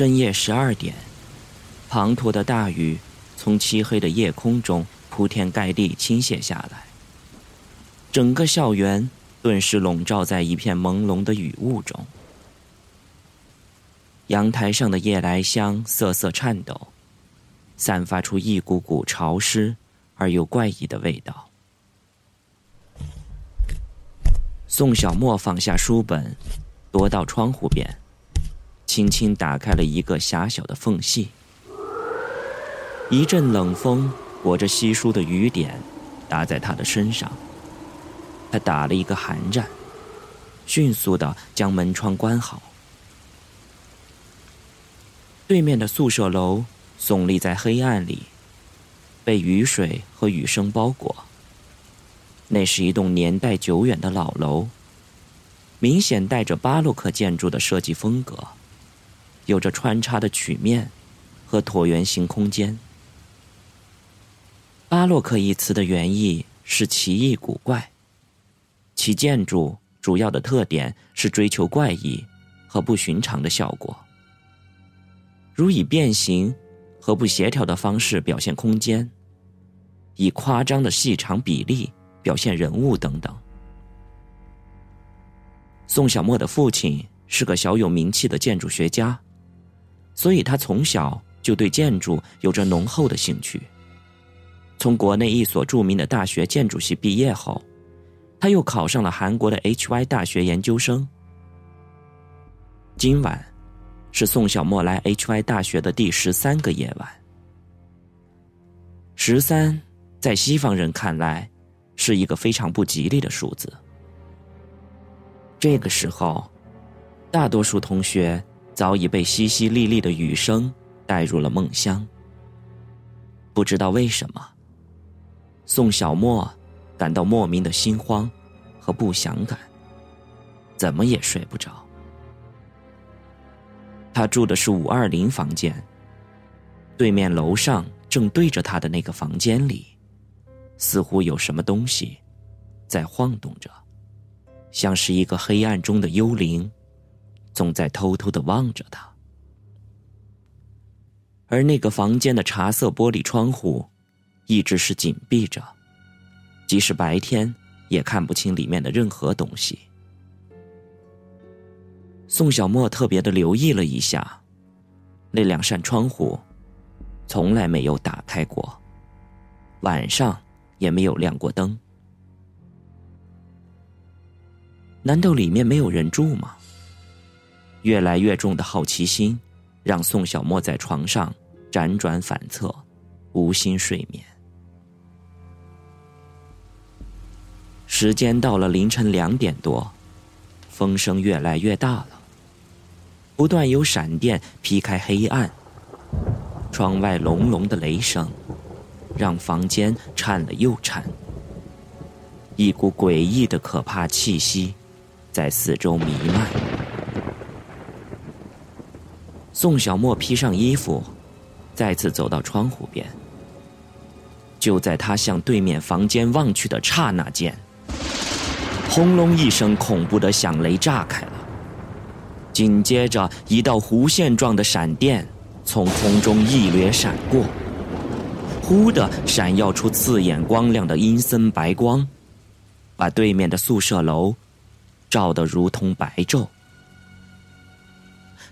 深夜十二点，滂沱的大雨从漆黑的夜空中铺天盖地倾泻下来，整个校园顿时笼罩在一片朦胧的雨雾中。阳台上的夜来香瑟瑟颤抖，散发出一股股潮湿而又怪异的味道。宋小沫放下书本，踱到窗户边。轻轻打开了一个狭小的缝隙，一阵冷风裹着稀疏的雨点，打在他的身上。他打了一个寒战，迅速的将门窗关好。对面的宿舍楼耸立在黑暗里，被雨水和雨声包裹。那是一栋年代久远的老楼，明显带着巴洛克建筑的设计风格。有着穿插的曲面和椭圆形空间。巴洛克一词的原意是奇异古怪，其建筑主要的特点是追求怪异和不寻常的效果，如以变形和不协调的方式表现空间，以夸张的细长比例表现人物等等。宋小沫的父亲是个小有名气的建筑学家。所以他从小就对建筑有着浓厚的兴趣。从国内一所著名的大学建筑系毕业后，他又考上了韩国的 HY 大学研究生。今晚，是宋小沫来 HY 大学的第十三个夜晚。十三，在西方人看来，是一个非常不吉利的数字。这个时候，大多数同学。早已被淅淅沥沥的雨声带入了梦乡。不知道为什么，宋小沫感到莫名的心慌和不祥感，怎么也睡不着。他住的是五二零房间，对面楼上正对着他的那个房间里，似乎有什么东西在晃动着，像是一个黑暗中的幽灵。总在偷偷的望着他，而那个房间的茶色玻璃窗户一直是紧闭着，即使白天也看不清里面的任何东西。宋小沫特别的留意了一下，那两扇窗户从来没有打开过，晚上也没有亮过灯，难道里面没有人住吗？越来越重的好奇心，让宋小沫在床上辗转反侧，无心睡眠。时间到了凌晨两点多，风声越来越大了，不断有闪电劈开黑暗，窗外隆隆的雷声，让房间颤了又颤，一股诡异的可怕气息在四周弥漫。宋小沫披上衣服，再次走到窗户边。就在他向对面房间望去的刹那间，轰隆一声，恐怖的响雷炸开了。紧接着，一道弧线状的闪电从空中一掠闪过，忽的闪耀出刺眼光亮的阴森白光，把对面的宿舍楼照得如同白昼。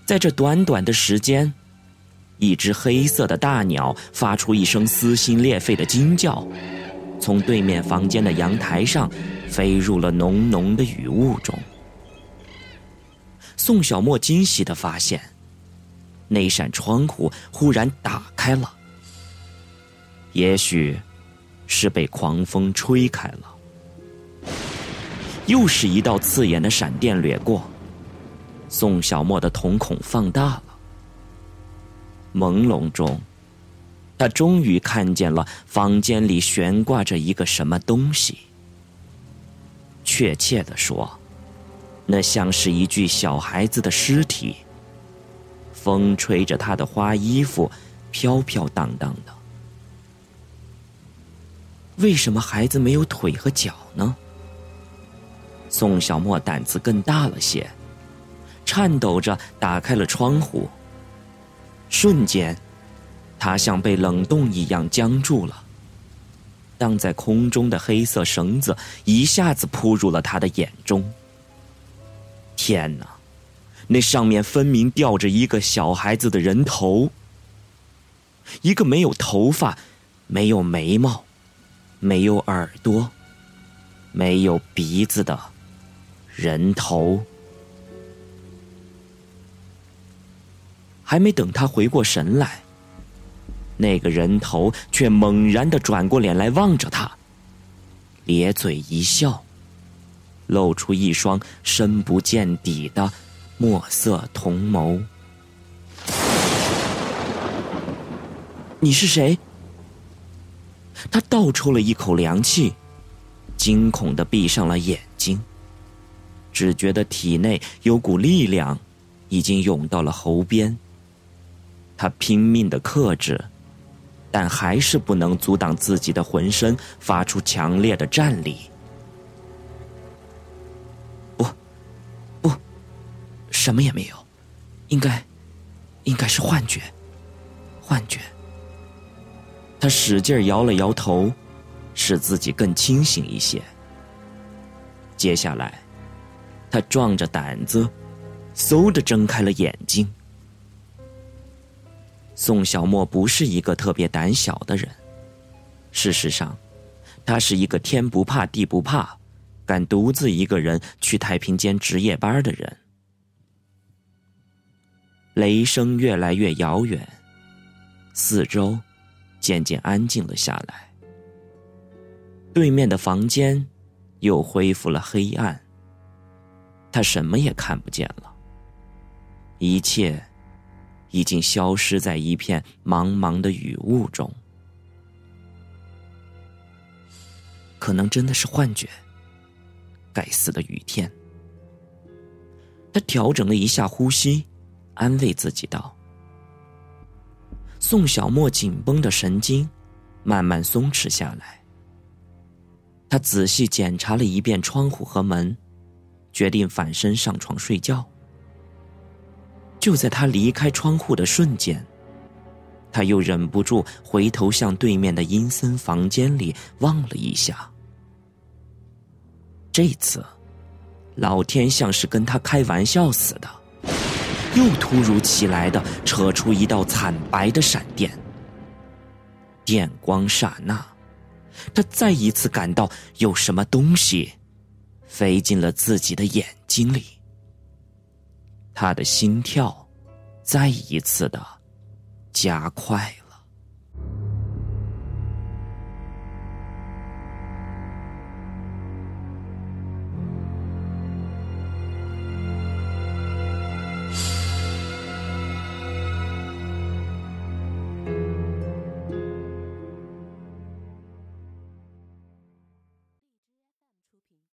在这短短的时间，一只黑色的大鸟发出一声撕心裂肺的惊叫，从对面房间的阳台上飞入了浓浓的雨雾中。宋小沫惊喜的发现，那扇窗户忽然打开了，也许是被狂风吹开了。又是一道刺眼的闪电掠过。宋小沫的瞳孔放大了，朦胧中，他终于看见了房间里悬挂着一个什么东西。确切的说，那像是一具小孩子的尸体。风吹着他的花衣服，飘飘荡荡的。为什么孩子没有腿和脚呢？宋小沫胆子更大了些。颤抖着打开了窗户，瞬间，他像被冷冻一样僵住了。荡在空中的黑色绳子一下子扑入了他的眼中。天哪，那上面分明吊着一个小孩子的人头，一个没有头发、没有眉毛、没有耳朵、没有鼻子的人头。还没等他回过神来。那个人头却猛然的转过脸来望着他，咧嘴一笑，露出一双深不见底的墨色瞳眸。你是谁？他倒抽了一口凉气，惊恐的闭上了眼睛，只觉得体内有股力量已经涌到了喉边。他拼命的克制。但还是不能阻挡自己的浑身发出强烈的战栗。不，不，什么也没有，应该，应该是幻觉，幻觉。他使劲摇了摇头，使自己更清醒一些。接下来，他壮着胆子，嗖的睁开了眼睛。宋小沫不是一个特别胆小的人，事实上，他是一个天不怕地不怕，敢独自一个人去太平间值夜班的人。雷声越来越遥远，四周渐渐安静了下来。对面的房间又恢复了黑暗，他什么也看不见了，一切。已经消失在一片茫茫的雨雾中，可能真的是幻觉。该死的雨天！他调整了一下呼吸，安慰自己道：“宋小沫紧绷的神经慢慢松弛下来。”他仔细检查了一遍窗户和门，决定反身上床睡觉。就在他离开窗户的瞬间，他又忍不住回头向对面的阴森房间里望了一下。这次，老天像是跟他开玩笑似的，又突如其来的扯出一道惨白的闪电。电光刹那，他再一次感到有什么东西飞进了自己的眼睛里。他的心跳再一次的加快。